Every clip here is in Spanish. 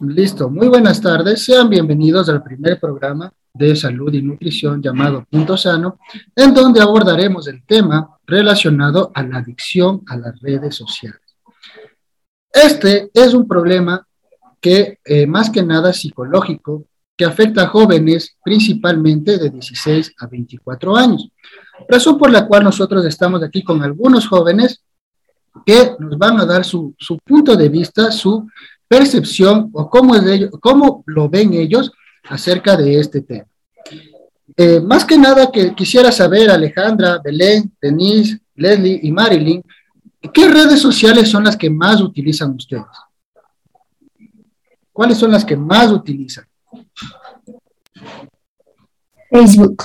Listo, muy buenas tardes. Sean bienvenidos al primer programa de salud y nutrición llamado Punto Sano, en donde abordaremos el tema relacionado a la adicción a las redes sociales. Este es un problema que eh, más que nada psicológico, que afecta a jóvenes principalmente de 16 a 24 años. Razón por la cual nosotros estamos aquí con algunos jóvenes que nos van a dar su, su punto de vista, su percepción o cómo, es ellos, cómo lo ven ellos acerca de este tema. Eh, más que nada que quisiera saber, Alejandra, Belén, Denise, Leslie y Marilyn, ¿qué redes sociales son las que más utilizan ustedes? ¿Cuáles son las que más utilizan? Facebook.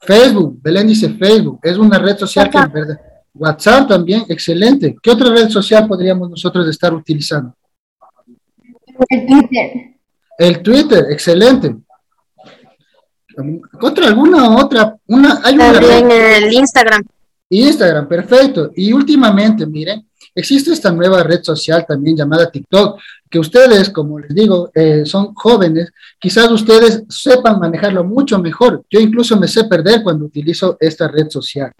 Facebook, Belén dice Facebook, es una red social que en verdad. WhatsApp también, excelente. ¿Qué otra red social podríamos nosotros estar utilizando? El Twitter. El Twitter, excelente. ¿Contra alguna otra? Una, hay una También el Instagram. Instagram, perfecto. Y últimamente, miren, existe esta nueva red social también llamada TikTok, que ustedes, como les digo, eh, son jóvenes, quizás ustedes sepan manejarlo mucho mejor. Yo incluso me sé perder cuando utilizo esta red social.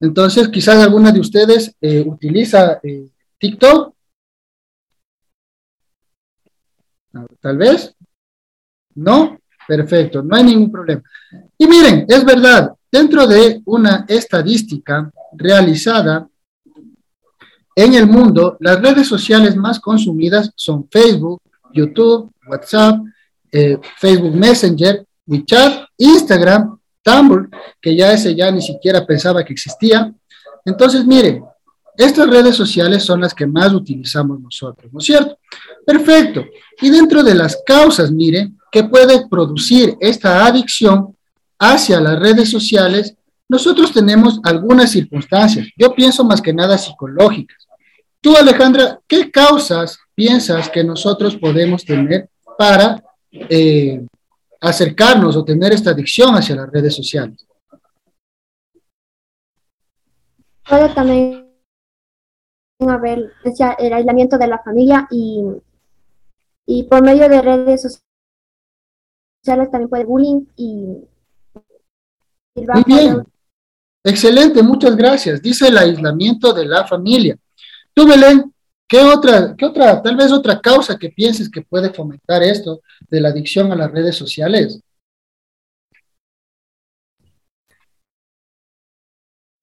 Entonces, quizás alguna de ustedes eh, utiliza eh, TikTok Tal vez. ¿No? Perfecto, no hay ningún problema. Y miren, es verdad, dentro de una estadística realizada en el mundo, las redes sociales más consumidas son Facebook, YouTube, WhatsApp, eh, Facebook Messenger, WeChat, Instagram, Tumblr, que ya ese ya ni siquiera pensaba que existía. Entonces, miren, estas redes sociales son las que más utilizamos nosotros, ¿no es cierto? Perfecto. Y dentro de las causas, mire, que puede producir esta adicción hacia las redes sociales, nosotros tenemos algunas circunstancias. Yo pienso más que nada psicológicas. Tú, Alejandra, ¿qué causas piensas que nosotros podemos tener para eh, acercarnos o tener esta adicción hacia las redes sociales? Puede también haber el aislamiento de la familia y y por medio de redes sociales también puede bullying y... Muy bien. Excelente, muchas gracias. Dice el aislamiento de la familia. Tú, Belén, ¿qué otra, qué otra, tal vez otra causa que pienses que puede fomentar esto de la adicción a las redes sociales?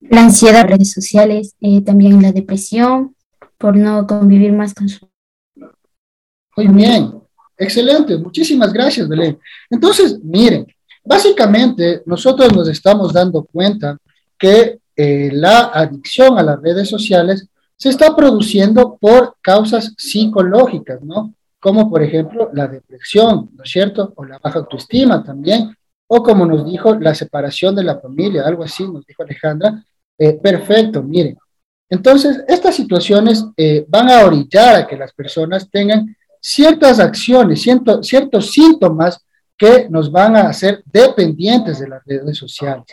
La ansiedad, redes sociales, eh, también la depresión, por no convivir más con su muy bien, excelente, muchísimas gracias, Belén. Entonces, miren, básicamente nosotros nos estamos dando cuenta que eh, la adicción a las redes sociales se está produciendo por causas psicológicas, ¿no? Como por ejemplo la depresión, ¿no es cierto? O la baja autoestima también, o como nos dijo, la separación de la familia, algo así, nos dijo Alejandra. Eh, perfecto, miren. Entonces, estas situaciones eh, van a orillar a que las personas tengan ciertas acciones, ciertos síntomas que nos van a hacer dependientes de las redes sociales.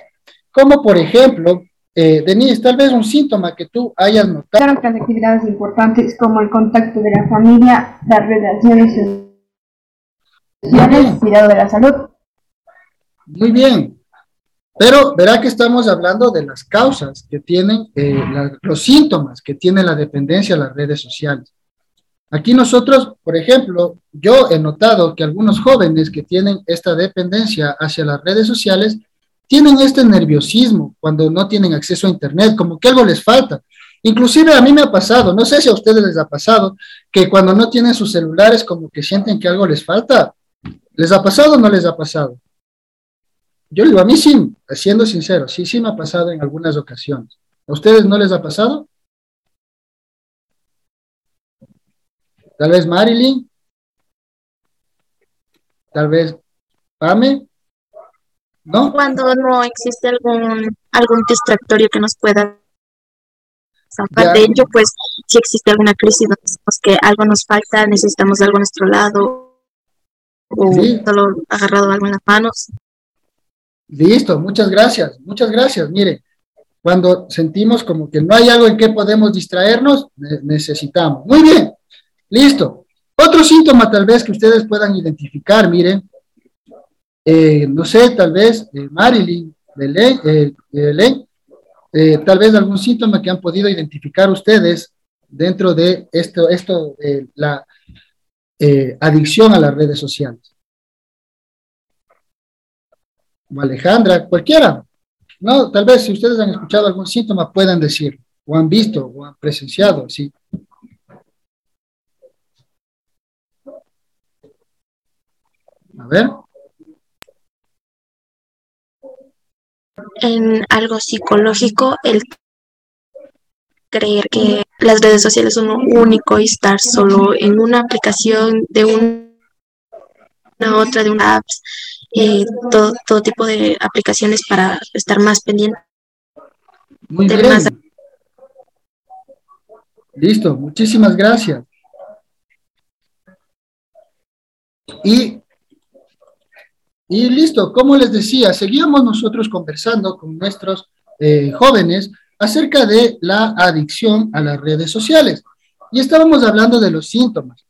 Como por ejemplo, eh, Denise, tal vez un síntoma que tú hayas notado. Claro que las actividades importantes como el contacto de la familia, las relaciones sociales, el cuidado de la salud. Muy bien. Pero verá que estamos hablando de las causas que tienen, eh, los síntomas que tiene la dependencia de las redes sociales. Aquí nosotros, por ejemplo, yo he notado que algunos jóvenes que tienen esta dependencia hacia las redes sociales tienen este nerviosismo cuando no tienen acceso a Internet, como que algo les falta. Inclusive a mí me ha pasado, no sé si a ustedes les ha pasado, que cuando no tienen sus celulares como que sienten que algo les falta. ¿Les ha pasado o no les ha pasado? Yo digo, a mí sí, siendo sincero, sí, sí me ha pasado en algunas ocasiones. ¿A ustedes no les ha pasado? Tal vez Marilyn. Tal vez Pame. ¿No? Cuando no existe algún, algún distractorio que nos pueda zafar de ello, pues si existe alguna crisis, que algo nos falta, necesitamos algo a nuestro lado, o solo agarrado algo en las manos. Listo, muchas gracias, muchas gracias. Mire, cuando sentimos como que no hay algo en que podemos distraernos, necesitamos. Muy bien, Listo. Otro síntoma tal vez que ustedes puedan identificar, miren, eh, no sé, tal vez eh, Marilyn, Belén, eh, tal vez algún síntoma que han podido identificar ustedes dentro de esto, esto la adicción a las redes sociales. O Alejandra, cualquiera. No, tal vez si ustedes han escuchado algún síntoma puedan decir, o han visto, o han presenciado, sí. A ver. En algo psicológico, el creer que las redes sociales son lo único y estar solo en una aplicación de una otra, de una apps, eh, todo, todo tipo de aplicaciones para estar más pendiente. Muy bien. Listo, muchísimas gracias. Y y listo, como les decía, seguíamos nosotros conversando con nuestros eh, jóvenes acerca de la adicción a las redes sociales. Y estábamos hablando de los síntomas.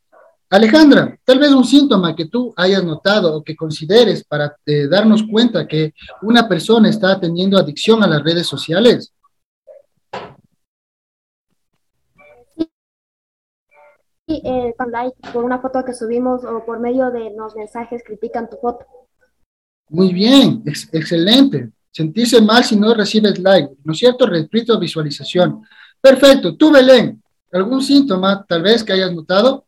Alejandra, tal vez un síntoma que tú hayas notado o que consideres para eh, darnos cuenta que una persona está teniendo adicción a las redes sociales. Sí, eh, con like por una foto que subimos o por medio de los mensajes critican tu foto. Muy bien, excelente. Sentirse mal si no recibes like, ¿no es cierto? Repito, visualización. Perfecto. Tú, Belén, ¿algún síntoma tal vez que hayas notado?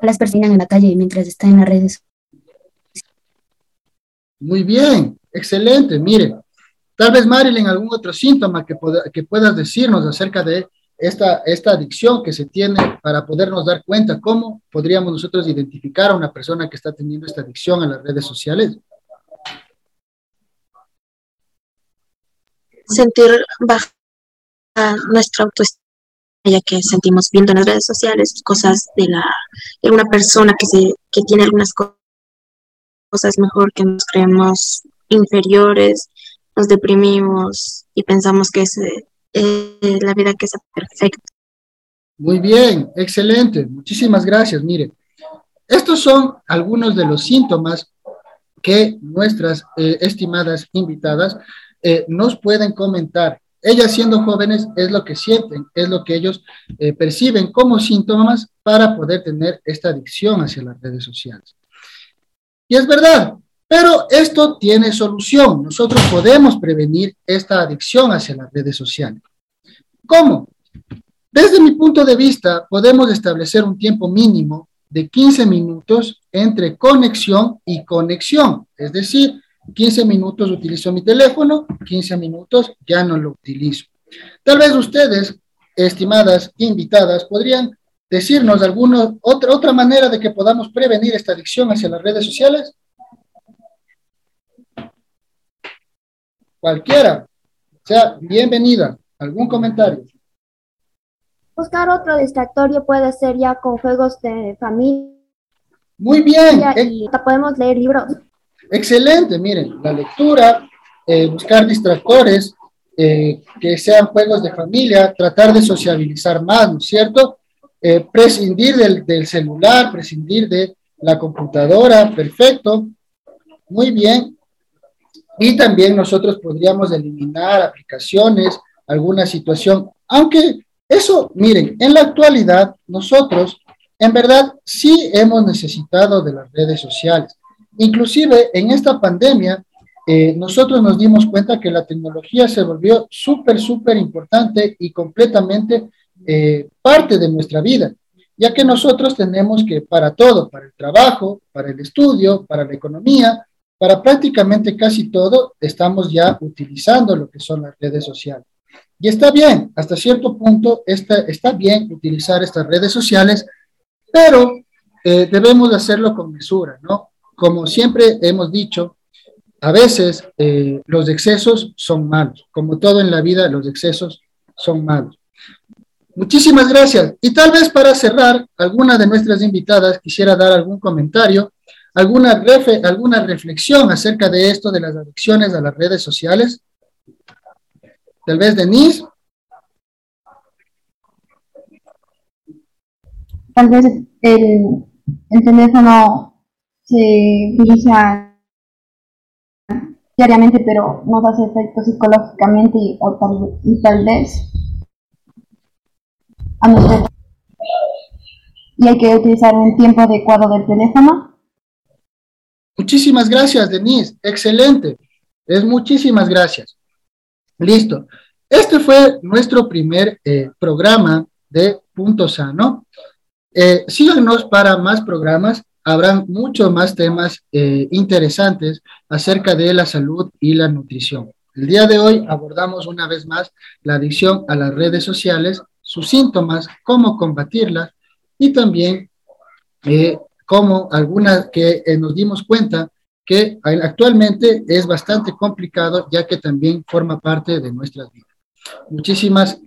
Las personas en la calle mientras están en las redes. Muy bien, excelente. Mire, tal vez Marilyn, algún otro síntoma que, que puedas decirnos acerca de esta, esta adicción que se tiene para podernos dar cuenta cómo podríamos nosotros identificar a una persona que está teniendo esta adicción a las redes sociales. Sentir baja nuestra autoestima, ya que sentimos viendo en las redes sociales cosas de, la, de una persona que, se, que tiene algunas cosas mejor que nos creemos inferiores, nos deprimimos y pensamos que es eh, la vida que perfecta. Muy bien, excelente. Muchísimas gracias. Mire, estos son algunos de los síntomas que nuestras eh, estimadas invitadas eh, nos pueden comentar. Ellas siendo jóvenes es lo que sienten, es lo que ellos perciben como síntomas para poder tener esta adicción hacia las redes sociales. Y es verdad, pero esto tiene solución. Nosotros podemos prevenir esta adicción hacia las redes sociales. ¿Cómo? Desde mi punto de vista, podemos establecer un tiempo mínimo de 15 minutos entre conexión y conexión. Es decir, 15 minutos utilizo mi teléfono, 15 minutos ya no lo utilizo. Tal vez ustedes, estimadas invitadas, podrían decirnos alguna otra, otra manera de que podamos prevenir esta adicción hacia las redes sociales. Cualquiera. O sea, bienvenida. ¿Algún comentario? Buscar otro distractorio puede ser ya con juegos de familia. Muy bien. Y podemos leer libros. Excelente, miren, la lectura, eh, buscar distractores, eh, que sean juegos de familia, tratar de sociabilizar más, ¿no es cierto? Eh, prescindir del, del celular, prescindir de la computadora, perfecto. Muy bien. Y también nosotros podríamos eliminar aplicaciones, alguna situación, aunque eso, miren, en la actualidad nosotros en verdad sí hemos necesitado de las redes sociales. Inclusive en esta pandemia eh, nosotros nos dimos cuenta que la tecnología se volvió súper, súper importante y completamente eh, parte de nuestra vida, ya que nosotros tenemos que para todo, para el trabajo, para el estudio, para la economía, para prácticamente casi todo, estamos ya utilizando lo que son las redes sociales. Y está bien, hasta cierto punto está, está bien utilizar estas redes sociales, pero eh, debemos hacerlo con mesura, ¿no? Como siempre hemos dicho, a veces eh, los excesos son malos, como todo en la vida, los excesos son malos. Muchísimas gracias. Y tal vez para cerrar, alguna de nuestras invitadas quisiera dar algún comentario, alguna, alguna reflexión acerca de esto de las adicciones a las redes sociales. Tal vez Denise. tal vez el, el teléfono se utiliza diariamente, pero nos hace efecto psicológicamente y, o tal, y tal vez a nuestro y hay que utilizar un tiempo adecuado del teléfono. Muchísimas gracias, Denise. Excelente. Es muchísimas gracias. Listo. Este fue nuestro primer eh, programa de Punto Sano. Eh, síganos para más programas. Habrán muchos más temas eh, interesantes acerca de la salud y la nutrición. El día de hoy abordamos una vez más la adicción a las redes sociales, sus síntomas, cómo combatirlas y también eh, como algunas que eh, nos dimos cuenta que actualmente es bastante complicado ya que también forma parte de nuestras vidas. Muchísimas